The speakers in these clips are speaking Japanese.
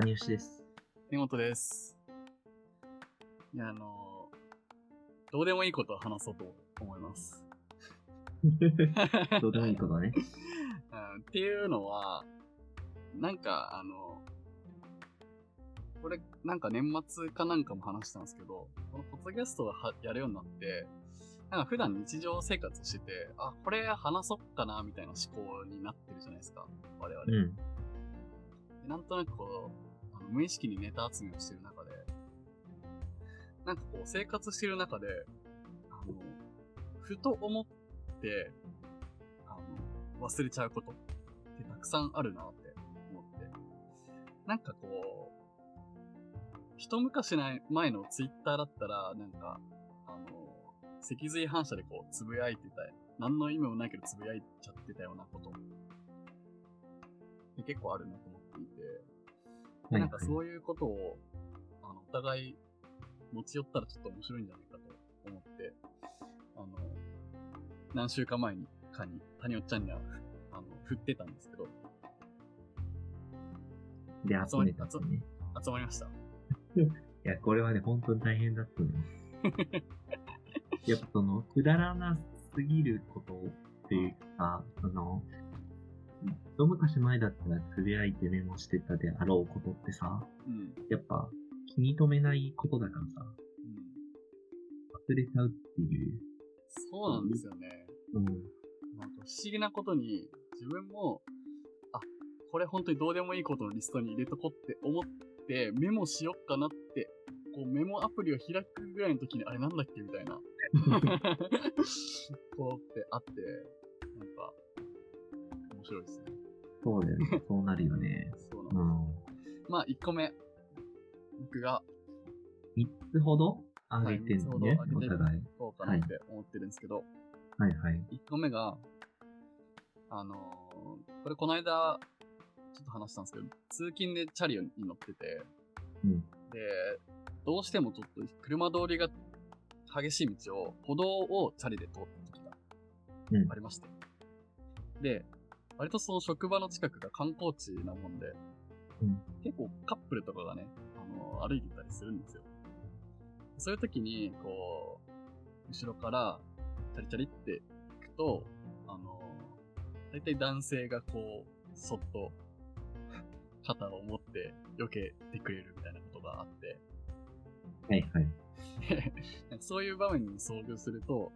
谷吉です。根本です。いや、あのどうでもいいことを話そうと思います。どうでもいいことね。うんっていうのは、なんか、あの、これ、なんか年末かなんかも話したんですけど、このポッドキャストをはやるようになって、なんか普段日常生活してて、あ、これ話そっかな、みたいな思考になってるじゃないですか、我々。うん。でなんとなくこう、無意識にネタ集めをしてる中で、なんかこう、生活してる中で、あの、ふと思って、あの、忘れちゃうことってたくさんあるなって思って。なんかこう、一昔前のツイッターだったら、なんか、あの、脊髄反射でこう、つぶやいてた、何の意味もないけどつぶやいちゃってたようなことで結構あるなと思っていて、でなんかそういうことを、あの、お互い持ち寄ったらちょっと面白いんじゃないかと思って、あの、何週間前に、かに、谷尾ちゃんには、あの、振ってたんですけど、で、集めたってね。集まりました？いや、これはね、本当に大変だったのよ。やっぱその、くだらなすぎることっていうか、その、一昔前だったらつぶやいてメモしてたであろうことってさ、うん。やっぱ気に留めないことだからさ、うん。忘れちゃうっていう。そうなんですよね。うん。なんか不思議なことに、自分も、あ、これ本当にどうでもいいことのリストに入れとこうって思って、メモしよっかなって、こうメモアプリを開くぐらいの時に、あれなんだっけみたいな。こうってあって、白いですね。そうだよね。そうなるよね。そうなんです。うん。まあ、1個目。僕が、三つほど上げてんのね、はいお互い。どうかなって思ってるんですけど、はいはい。1個目が、あのーこれこの間、ちょっと話したんですけど、通勤でチャリに乗ってて、うん。で、どうしてもちょっと車通りが激しい道を、歩道をチャリで通った時がうんありまして。で、割とその職場の近くが観光地なもんで、うん結構カップルとかがね、あの歩いてたりするんですよ。そういう時に、こう、後ろから、チャリチャリって行くと、あの、大体男性がこう、そっと、肩を持って避けてくれるみたいなことがあって、はいはい。そういう場面に遭遇すると、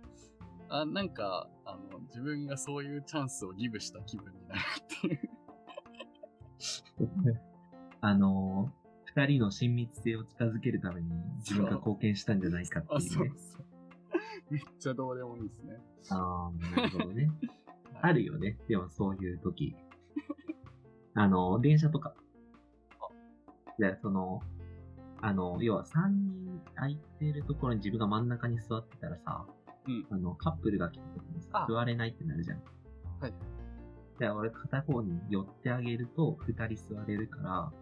あ、なんか、あの、自分がそういうチャンスをギブした気分になるっていう。あのー、二人の親密性を近づけるために自分が貢献したんじゃないかってあ、いうね。そうそう。めっちゃどうでもいいですね。ああ、なるほどね。あるよね。でもそういう時。あの、電車とか。で、その、あの、要は三人空いてるところに自分が真ん中に座ってたらさ、うんあの、カップルが来た時にさあ、座れないってなるじゃん。はい。じゃあ俺片方に寄ってあげると二人座れるから、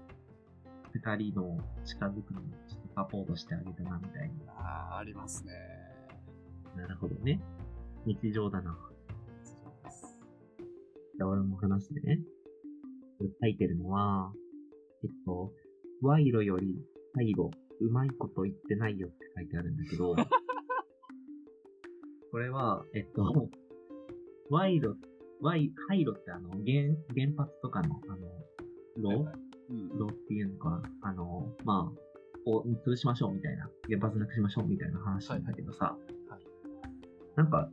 二人の近づくのにちょっとサポートしてあげたな、みたいな。ああ、ありますね。なるほどね。日常だな。そうです。じゃあ俺も話すね。これ書いてるのは、えっと、賄賂より背後、うまいこと言ってないよって書いてあるんだけど、これは、えっと、賄賂、賄賄賂ってあの、原、原発とかの、あの、炉は。炉？っていうのか、あの、まあ、を潰しましょうみたいな、原発なくしましょうみたいな話なんだけどさ、はい。なんか、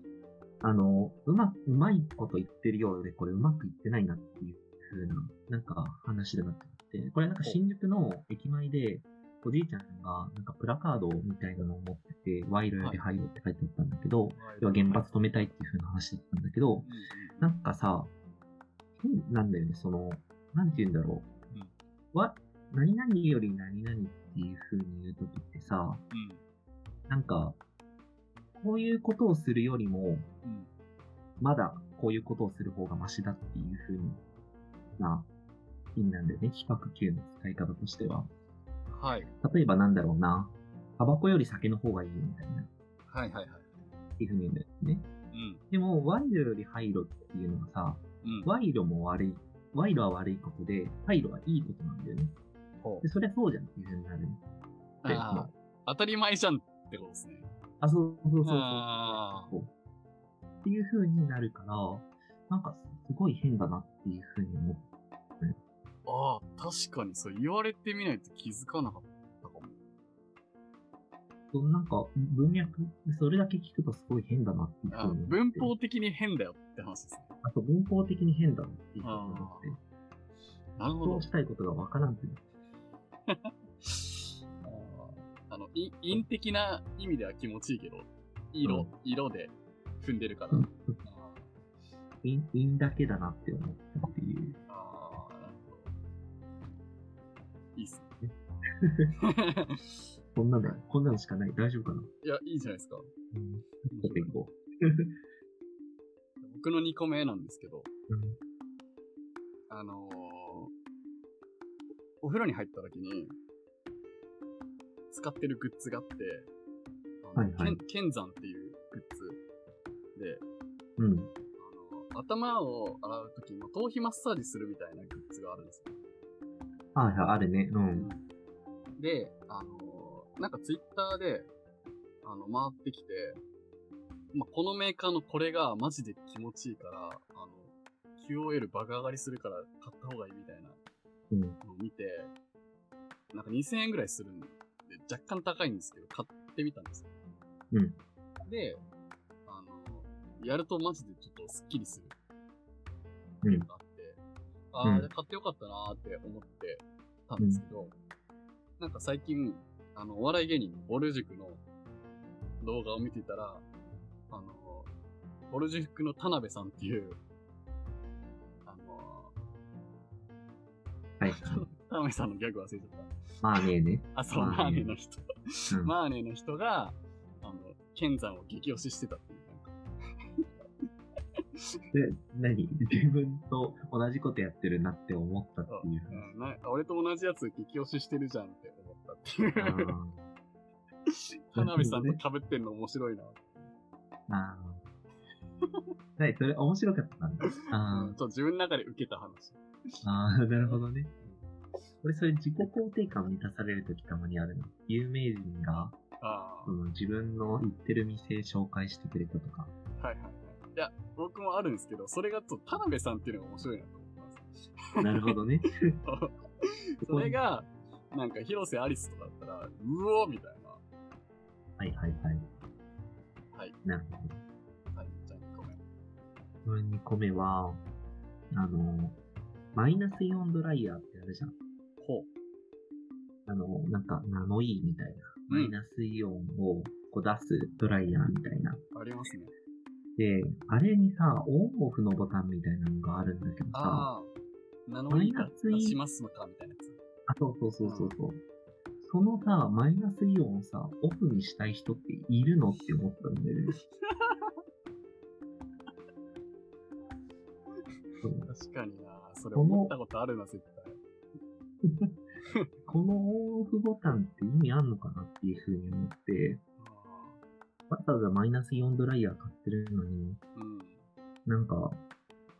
あの、うま、うまいこと言ってるようで、これうまくいってないなっていう風な、なんか話だなって思って、これなんか新宿の駅前で、おじいちゃんが、なんかプラカードみたいなのを持ってて、賄賂より廃炉って書いてあったんだけど、要は原発止めたいっていう風な話だったんだけど、なんかさ、変なんだよね、その、なんて言うんだろう。うんわ、何々より何々っていう風に言うときってさ、うん。なんか、こういうことをするよりも、うん。まだこういうことをする方がマシだっていう風にな、意味なんだよね、比較級の使い方としては。はい。例えばなんだろうな、タバコより酒の方がいいよみたいな、っはいはいはい。ていう風に言うんだよね。うん。でも、賄賂より廃炉っていうのがさ、うん。賄賂も悪い。賄賂は悪いことで、廃炉はいいことなんだよね。ほで、そりゃそうじゃんっていうふうになる。であまあ、当たり前じゃんってことですね。あ、そうそうそうそう。っていう風になるから、なんかすごい変だなっていう風に思う。ああ、確かにそう言われてみないと気づかなかったかも。そうなんか文脈、それだけ聞くとすごい変だなって。文法的に変だよって話ですね。あと文法的に変だなっていう風に思って。なるほどそう。したいことがわからんって。あの、い陰的な意味では気持ちいいけど、色、うん色で踏んでるから。うんあいいいいんだけだなって思ったっていう。いいっすね。こんなの、こんなのしかない。大丈夫かな？いや、いいじゃないですか。うん。僕の2個目なんですけど、う。うん。あのーお風呂に入った時に、使ってるグッズがあって、あのはいはい剣剣山っていうグッズで、うん。あの頭を洗う時の頭皮マッサージするみたいなグッズがあるんですよ。はいはい、あるね。うん。で、あのーなんかツイッターで、あの、回ってきて、まあ、このメーカーのこれがマジで気持ちいいから、あの、QOL 爆上がりするから買った方がいいみたいなうん。のを見て、なんか2000円ぐらいするんで、若干高いんですけど、買ってみたんですよ。うん。で、あの、やるとマジでちょっとスッキリするってうんいうの。があって、ああ、うん買ってよかったなーって思ってたんですけど、なんか最近、あの、お笑い芸人のボル塾の動画を見てたら、あの、ボル塾の田辺さんっていう、あの、はい。田辺さんのギャグ忘れちゃった。まあねえね。あ、そう、マーネーマーネーの人。うん。マーネーの人が、あの、剣山を激推ししてたっで、何？自分と同じことやってるなって思ったっていううんな俺と同じやつ激推ししてるじゃんって思ったっていう。話。あ 田辺さんと被ってんの面白いな。あ。ああ。はい、それ面白かったんだ。あうんちょっと自分の中で受けた話。あ。ああ、なるほどね。俺それ自己肯定感満たされるときたまにあるの。有名人が、あその自分の行ってる店紹介してくれたとか。あ、はいはいはい。いや、僕もあるんですけど、それがと田辺さんっていうのが面白いなと思います。なるほどね。それが、なんか広瀬アリスとかだったら、うおーみたいな。はいはいはい。はい。なるほど。はい、じゃあ2個目。それ2個目は、あの、マイナスイオンドライヤーってあるじゃん。ほう。あの、なんか、ナノイーみたいな。うんマイナスイオンをこう出すドライヤーみたいな。ありますね。で、あれにさ、オンオフのボタンみたいなのがあるんだけどさ、ナノマイーかイナスイ出しますのかみたいなやつ。あ、そうそうそうそうそう。そのさ、マイナスイオンをさ、オフにしたい人っているのって思ったんだよね。確かになそれ思ったことあるな、絶対。このオンオフボタンって意味あんのかなっていうふうに思って、わざわざマイナスイオンドライヤー買ってるのに、うん。なんか、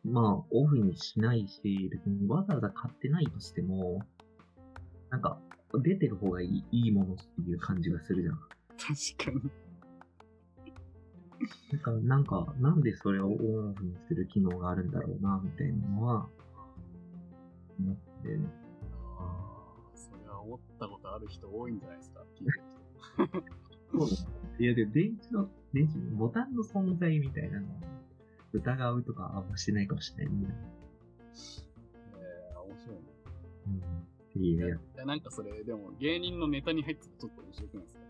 まあ、オフにしないし、別にわざわざ買ってないとしても、なんか、出てる方がいいいいものっていう感じがするじゃん。確かに。なんか、なんか、なんでそれをオンオフにする機能があるんだろうな、みたいなのは、思って、ああ、それは思ったことある人多いんじゃないですか、聞いてる人。そういや、でも電池の、電池のボタンの存在みたいなのを疑うとかあんましてないかもしれないね。えー、面白いね。うん。いうやいや、なんかそれ、でも芸人のネタに入っててちょっと面白くないですか？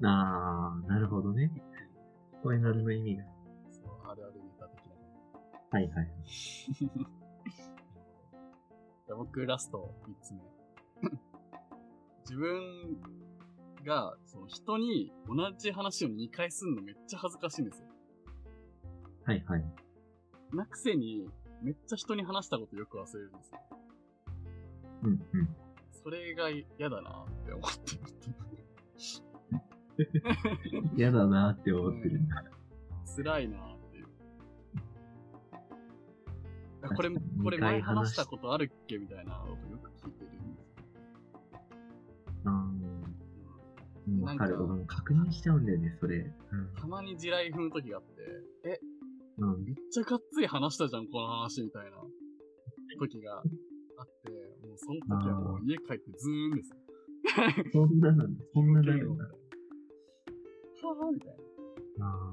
つ。あー、なるほどね。これ何の意味が。そう、あるあるネタ的な。はいはい。じゃあ僕、ラスト3つ目。自分が、その人に同じ話を2回するのめっちゃ恥ずかしいんですよ。はいはい。なくせに、めっちゃ人に話したことよく忘れるんですよ。うんうん。それが嫌だなって思ってる。嫌だなって思ってるんだ。辛いなっていう。これこれ前話したことあるっけみたいなことよく聞いてわかる。確認しちゃうんだよね、それ。たまに地雷踏む時があって、え、うん。うん。めっちゃがっつり話したじゃん、この話みたいな時があって、もうその時はもう家帰ってズーンですよ。そんななんだ。そんななるんだ。はぁみたいな。あ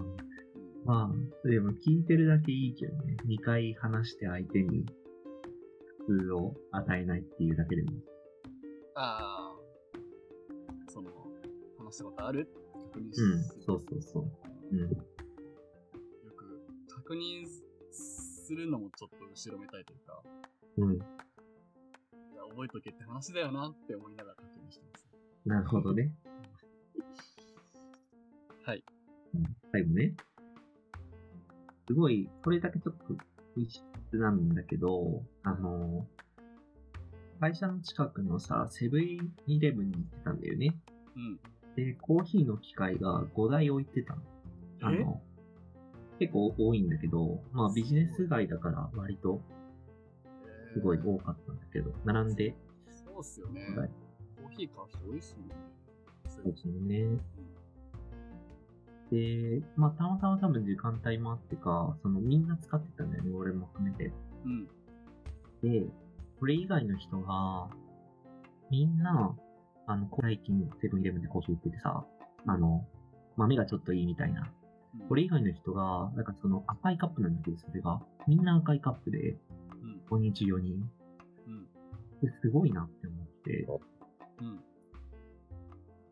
まあ、でも聞いてるだけいいけどね。2回話して相手に苦痛を与えないっていうだけでも。ああ、したことある？確認する。うん、そうそうそう。うん。よく確認するのもちょっと後ろめたいというか、うん。いや覚えとけって話だよなって思いながら確認してます。なるほどね。はい。うん最後ね。すごい、これだけちょっと異質なんだけど、あの、会社の近くのさ、セブンイレブンに行ってたんだよね。うん。で、コーヒーの機械が5台置いてたの。あえの、結構多いんだけど、まあビジネス街だから割とすごい多かったんだけど、並んで、そうっすよね。はいコーヒー買う人多いっすもんね。そそうですね。で、まあたまたま多分時間帯もあってか、そのみんな使ってたんだよね、俺も含めて。うん。で、これ以外の人が、みんな、あの、最近セブンイレブンでコーヒー売っててさ、あの、豆がちょっといいみたいな。うんこれ以外の人が、なんかその赤いカップなんだけど、それが、みんな赤いカップで、うん。5人中4人。うん。ですごいなって思って、うん。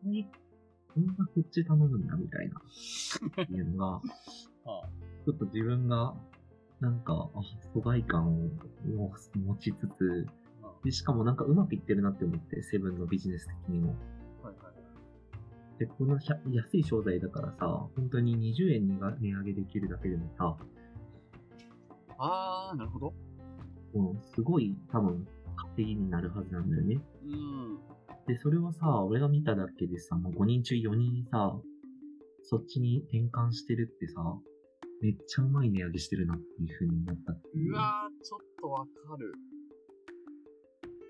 みんなこっち頼むんだみたいな、っていうのが、はあ。ちょっと自分が、なんか、あ、疎外感を持ちつつ、あで、しかもなんかうまくいってるなって思って、セブンのビジネス的にも。はいはいはい。で、この安い商材だからさ、本当に20円にが値上げできるだけでもさ、あー、なるほど。うん、すごい多分稼ぎになるはずなんだよね。うん。で、それをさ、俺が見ただけでさ、もう5人中4人さ、そっちに転換してるってさ、めっちゃうまい値上げしてるなっていう風に思ったっていうう。わー、ちょっとわかる。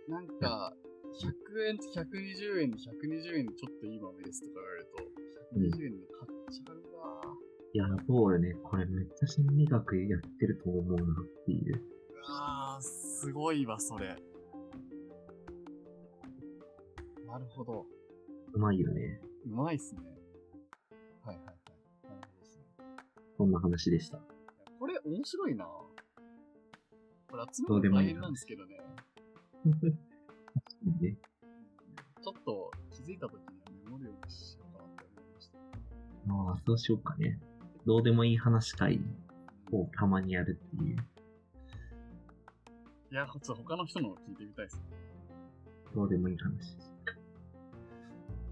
なんか、100円と120円で120円でちょっといい豆ですとか言われると、120円で買っちゃうわいや、そうよね。これめっちゃ心理学やってると思うなっていう。ー。うわー、すごいわ、それ。なるほど。うまいよね。うまいっすね。はいはいはい。なるほどですね。そんな話でした。これ面白いなこれ集めるの大変なんですけどね。確かにね。ちょっと気づいた時にはメモるようにしようかなって思いました。まあ、そうしようかね。どうでもいい話会をたまにやるっていう。いや、他の人の聞いてみたいですね。どうでもいい話。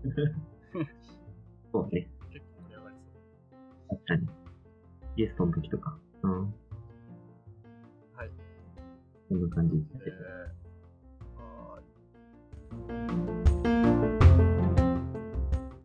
そうね。結構盛り上がりそう。確かに。ゲストの時とか。うん。はい。こんな感じですえね。ー、はーい。